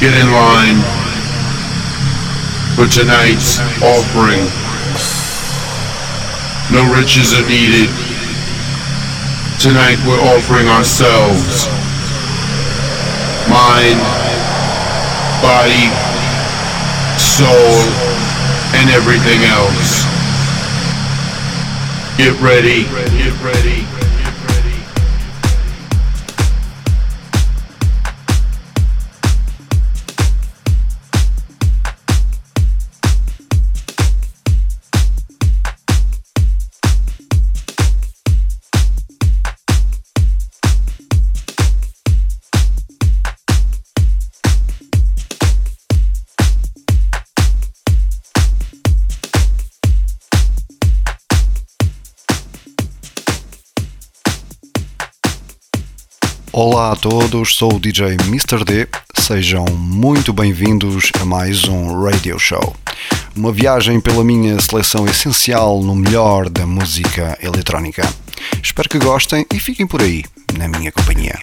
Get in line for tonight's offering. No riches are needed. Tonight we're offering ourselves. Mind, body, soul, and everything else. Get ready. Get ready. Olá a todos, sou o DJ Mr. D. Sejam muito bem-vindos a mais um Radio Show. Uma viagem pela minha seleção essencial no melhor da música eletrónica. Espero que gostem e fiquem por aí, na minha companhia.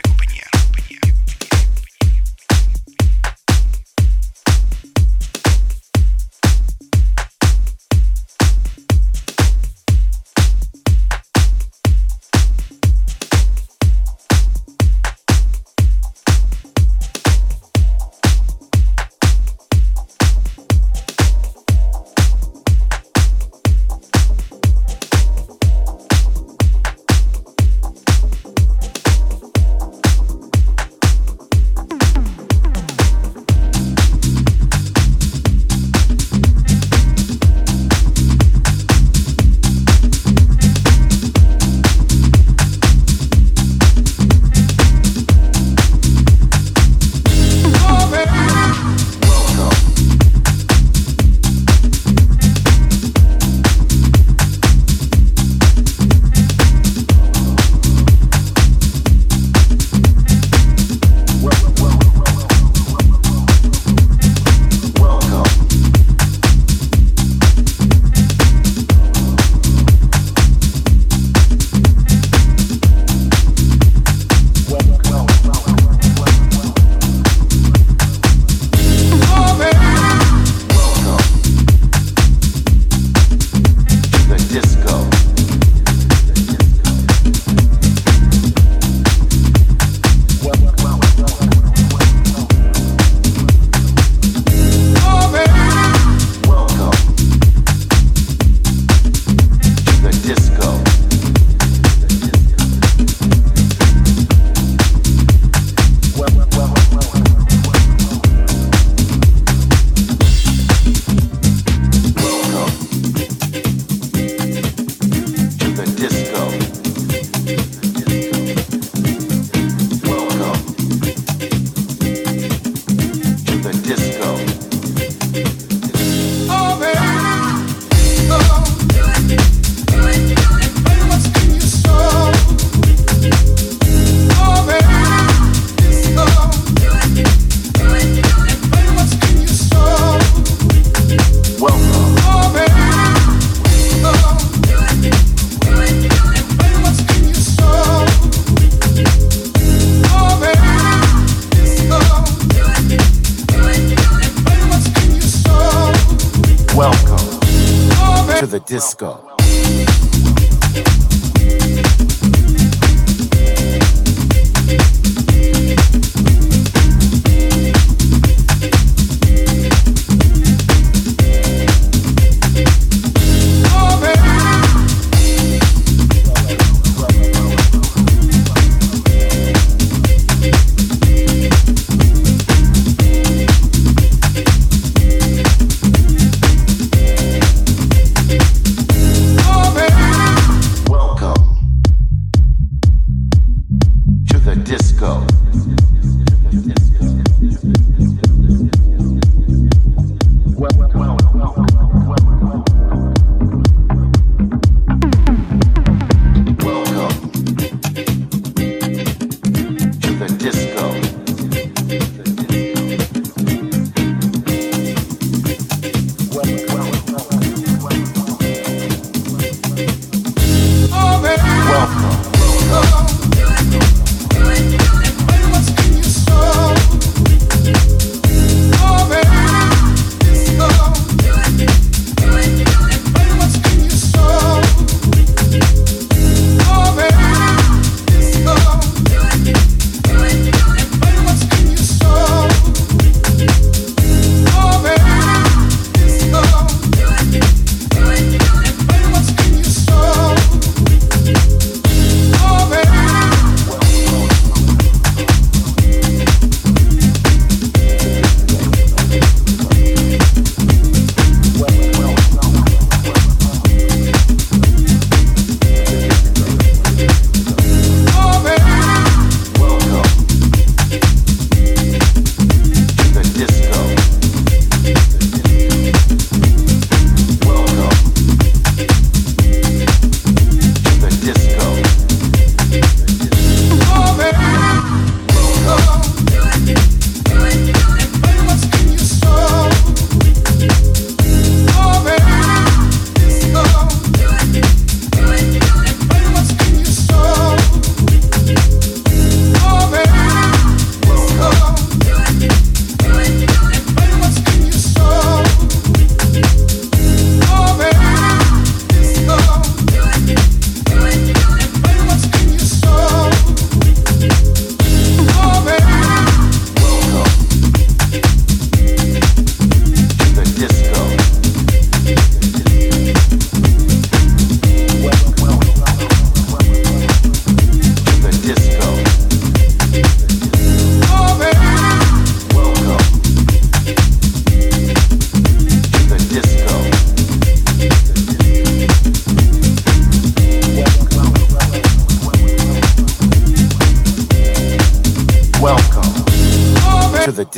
Disco.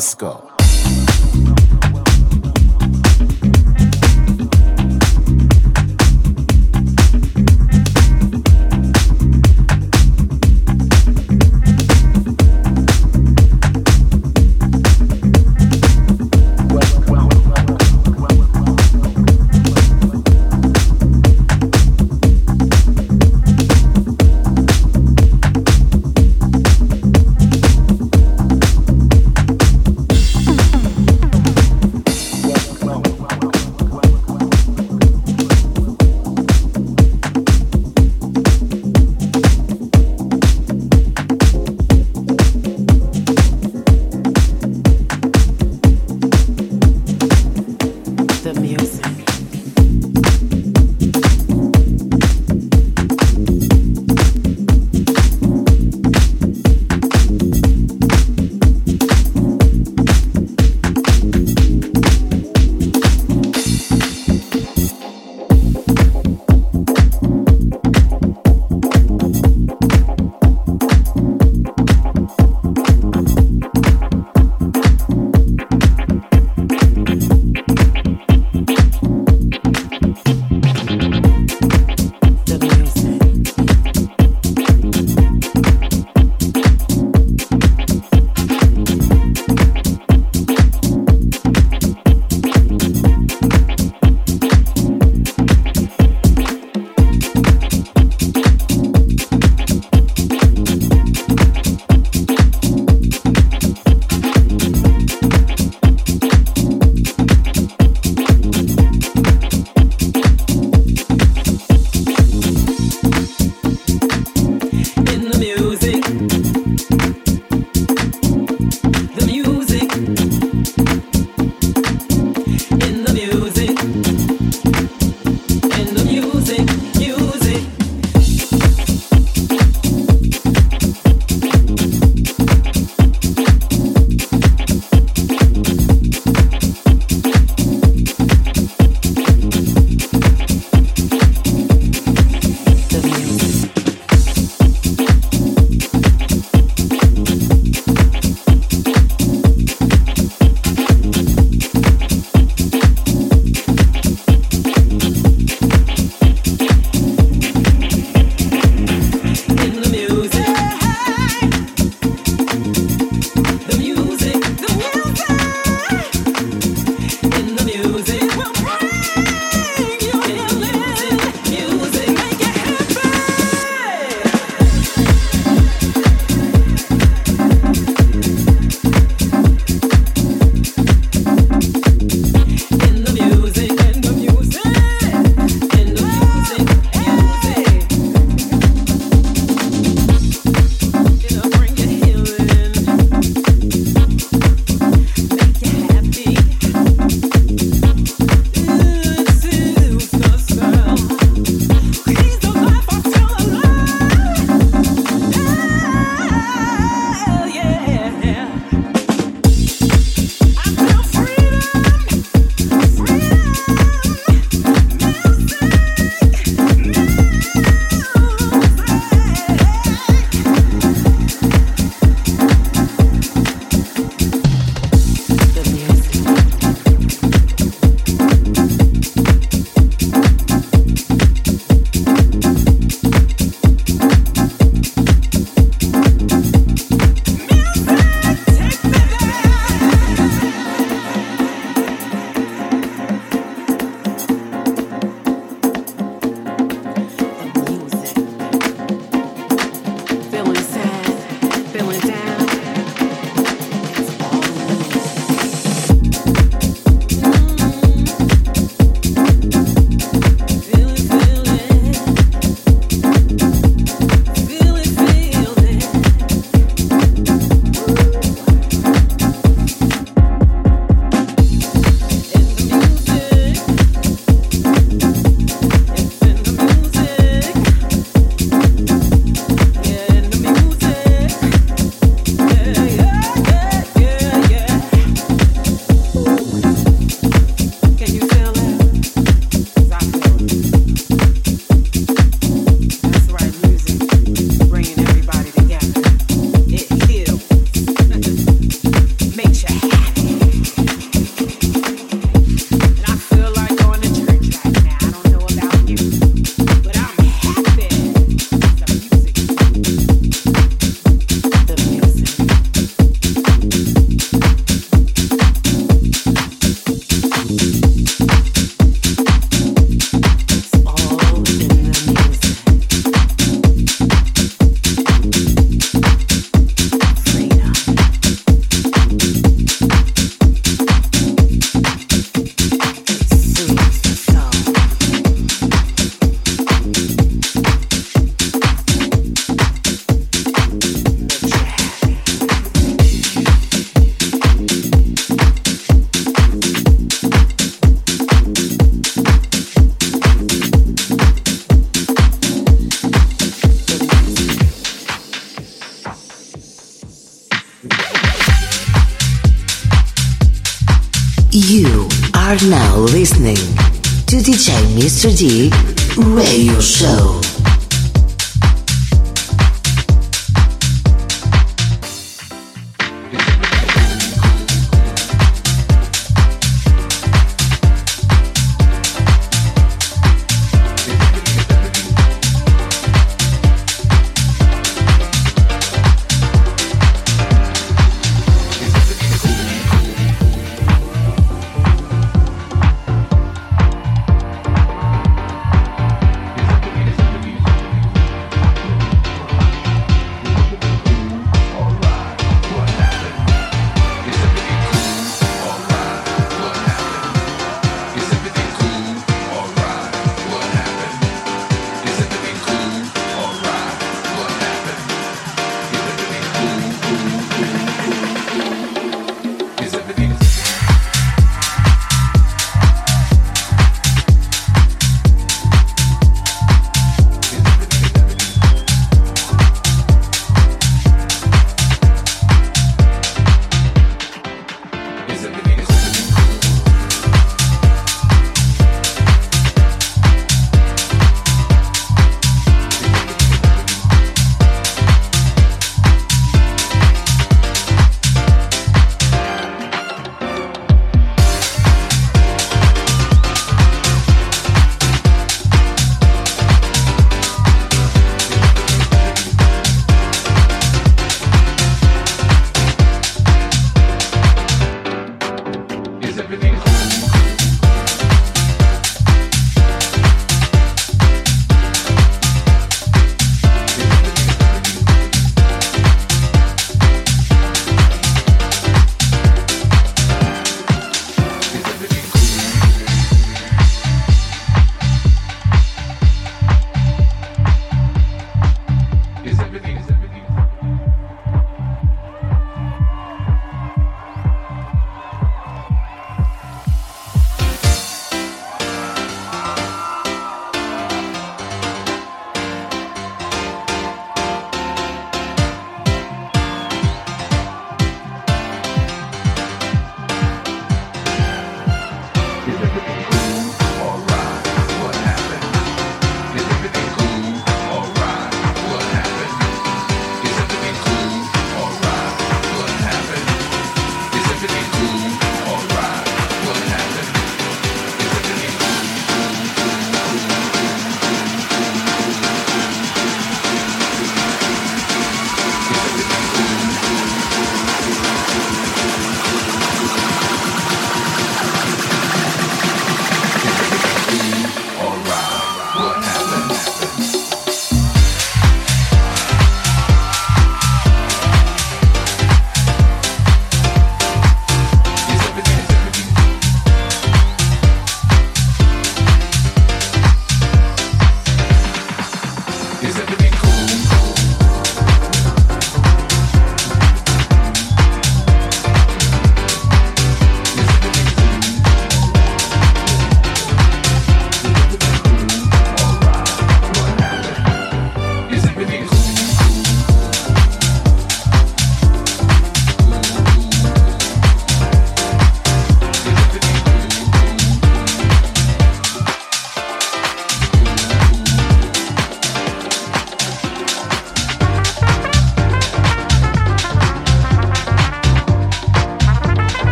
Disco.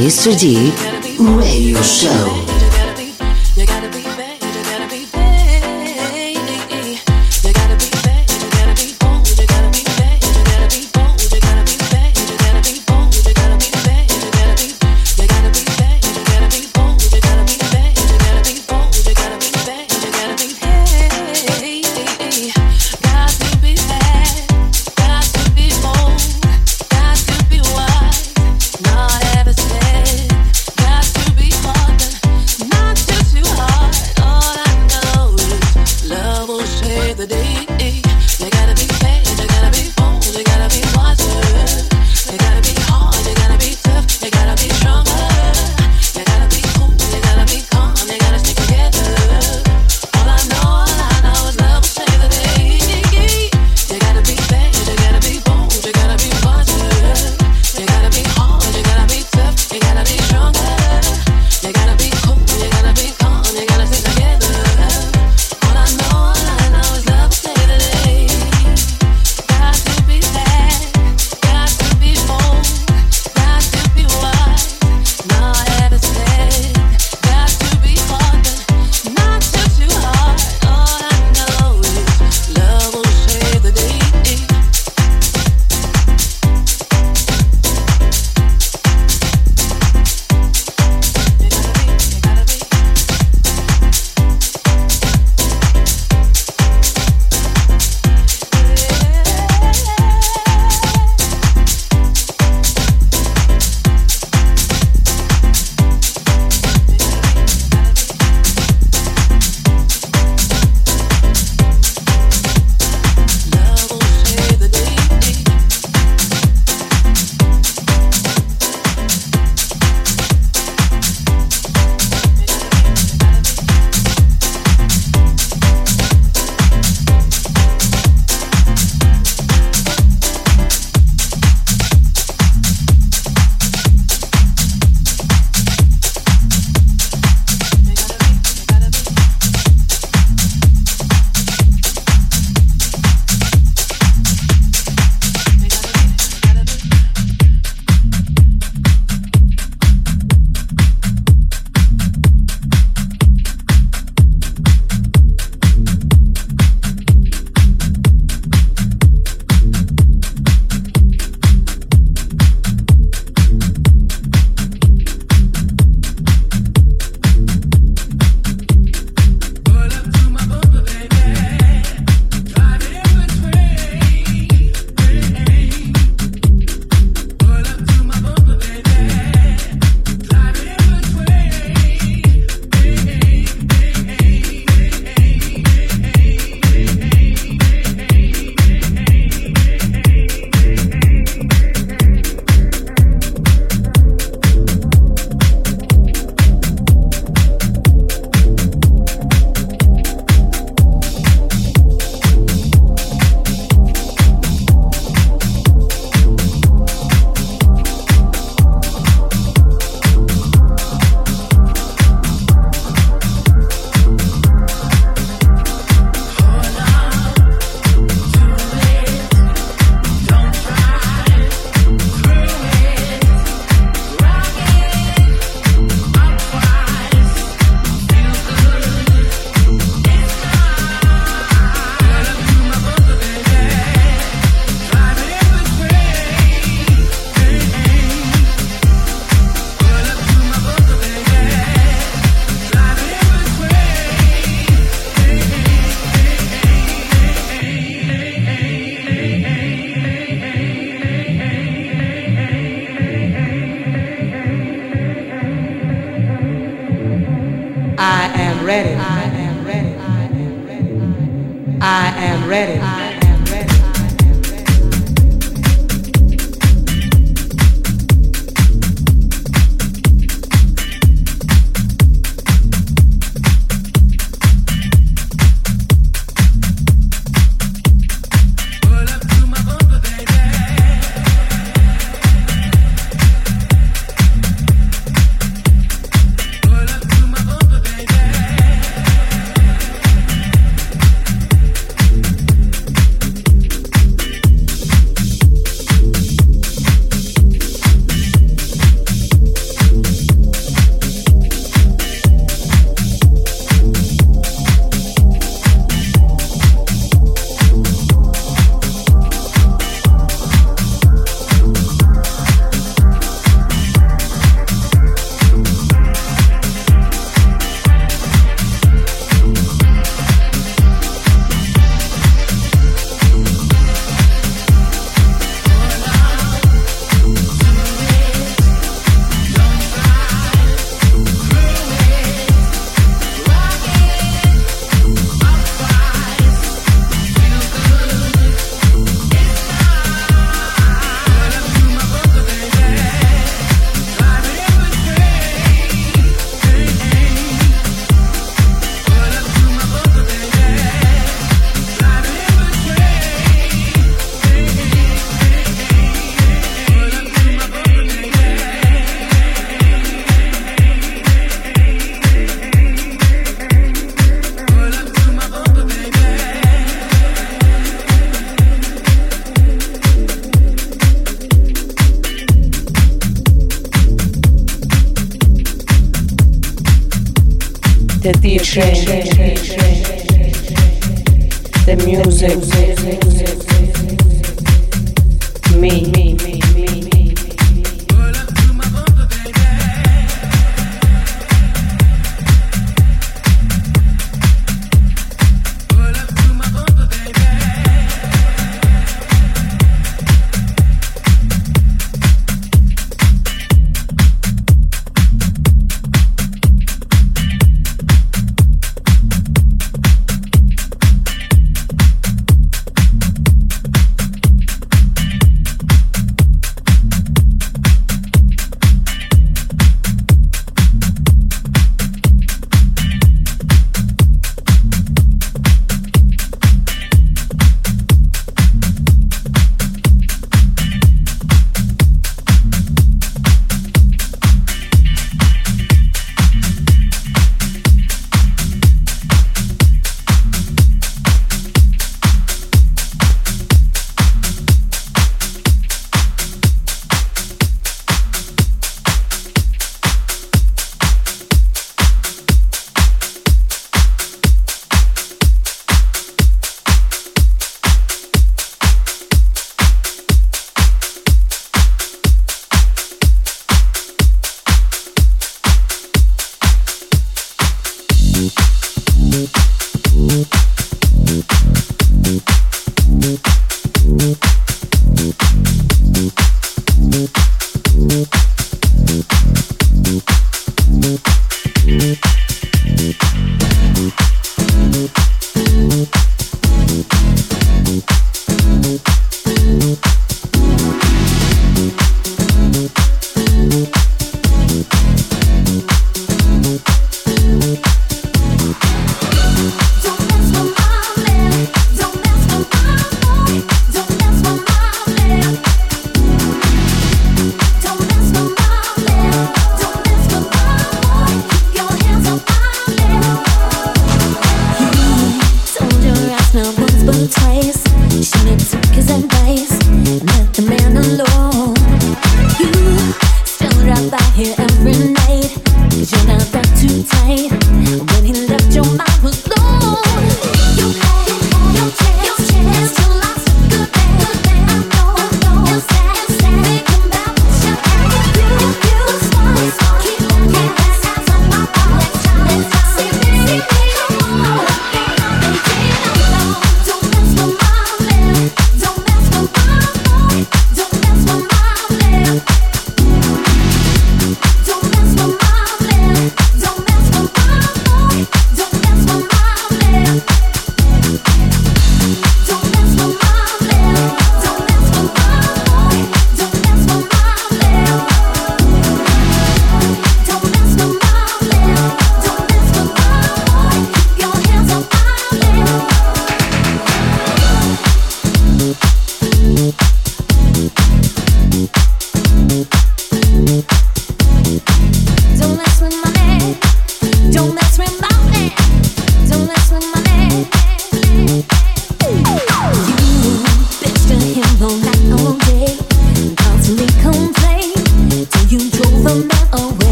Mr. D Radio Show.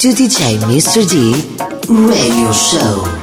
To DJ Mr. D Radio Show.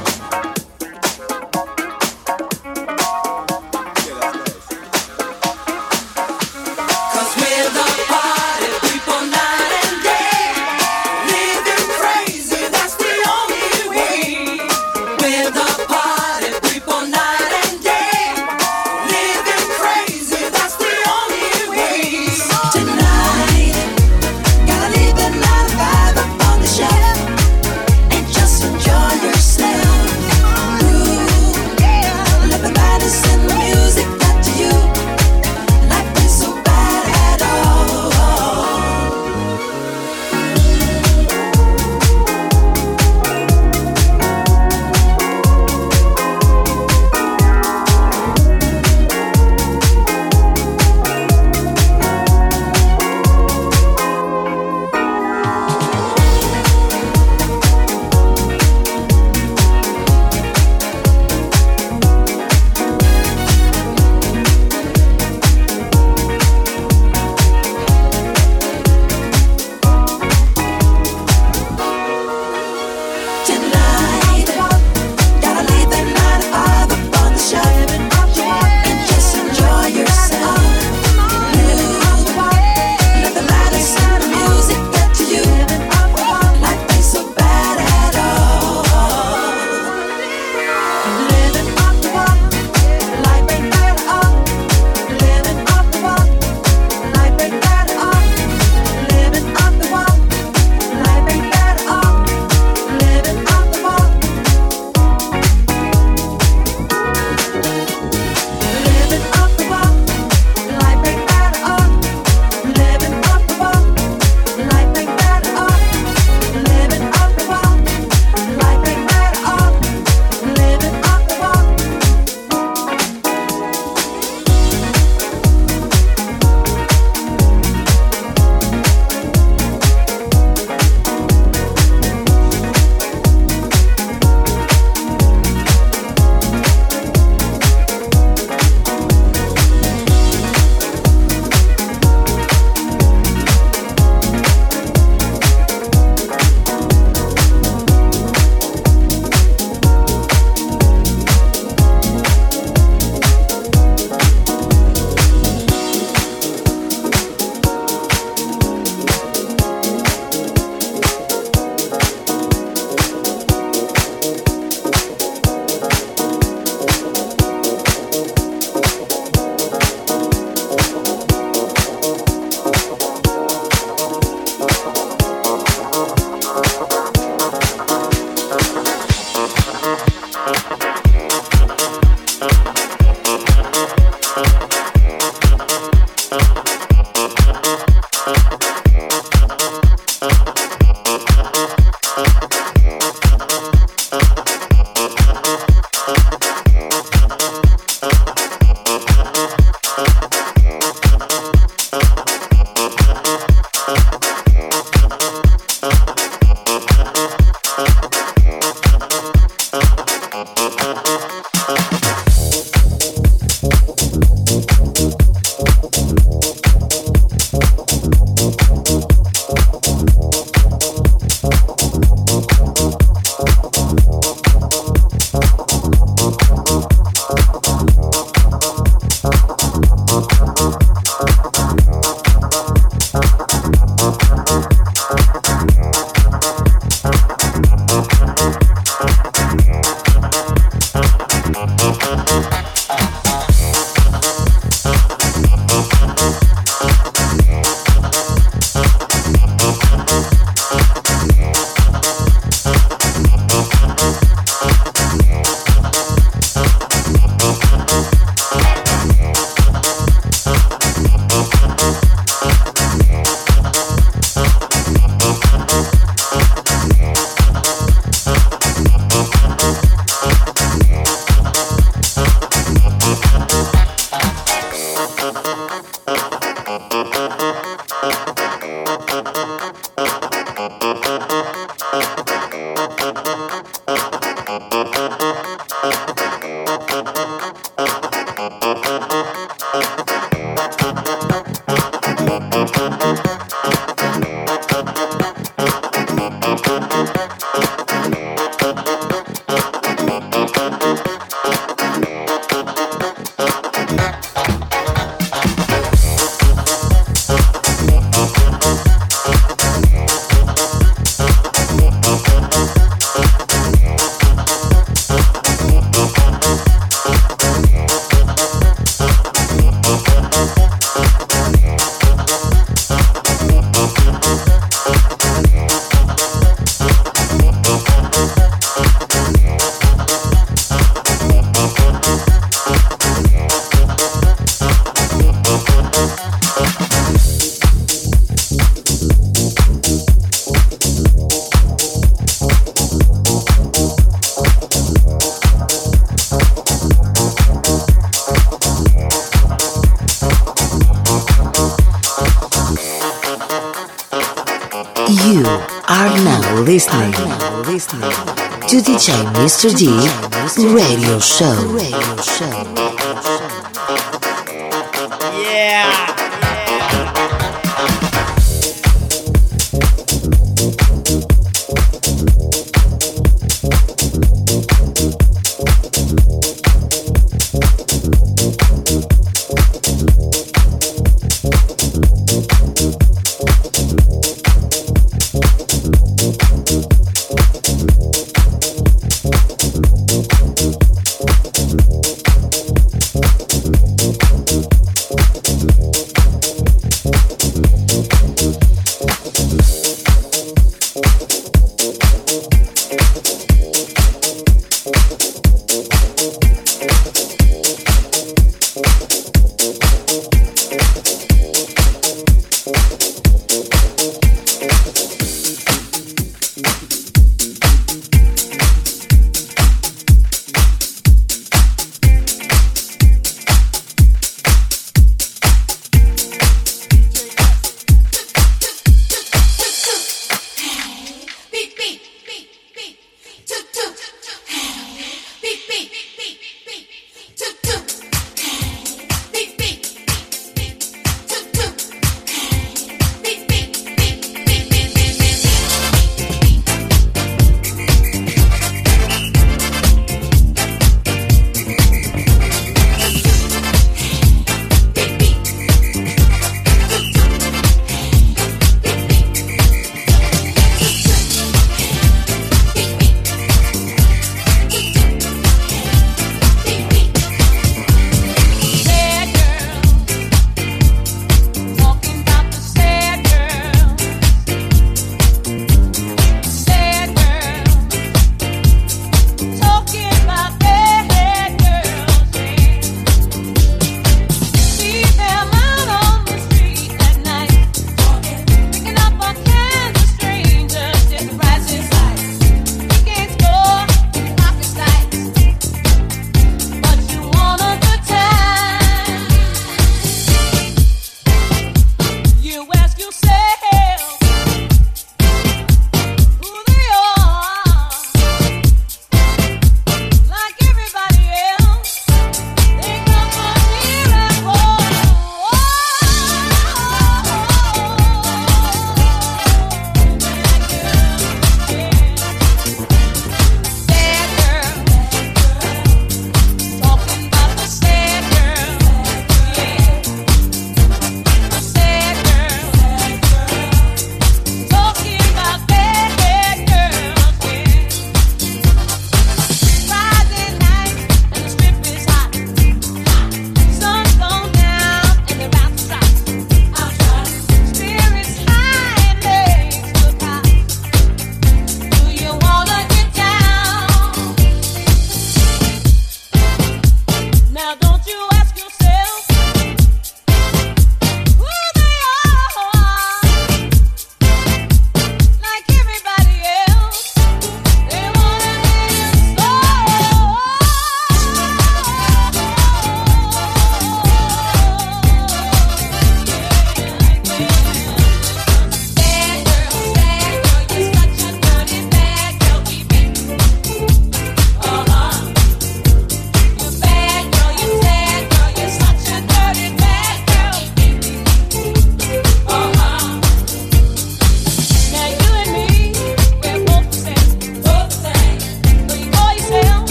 To DJ Mr. D Radio Show. Radio Show. Beep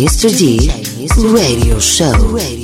Mr. D Radio Show. Radio.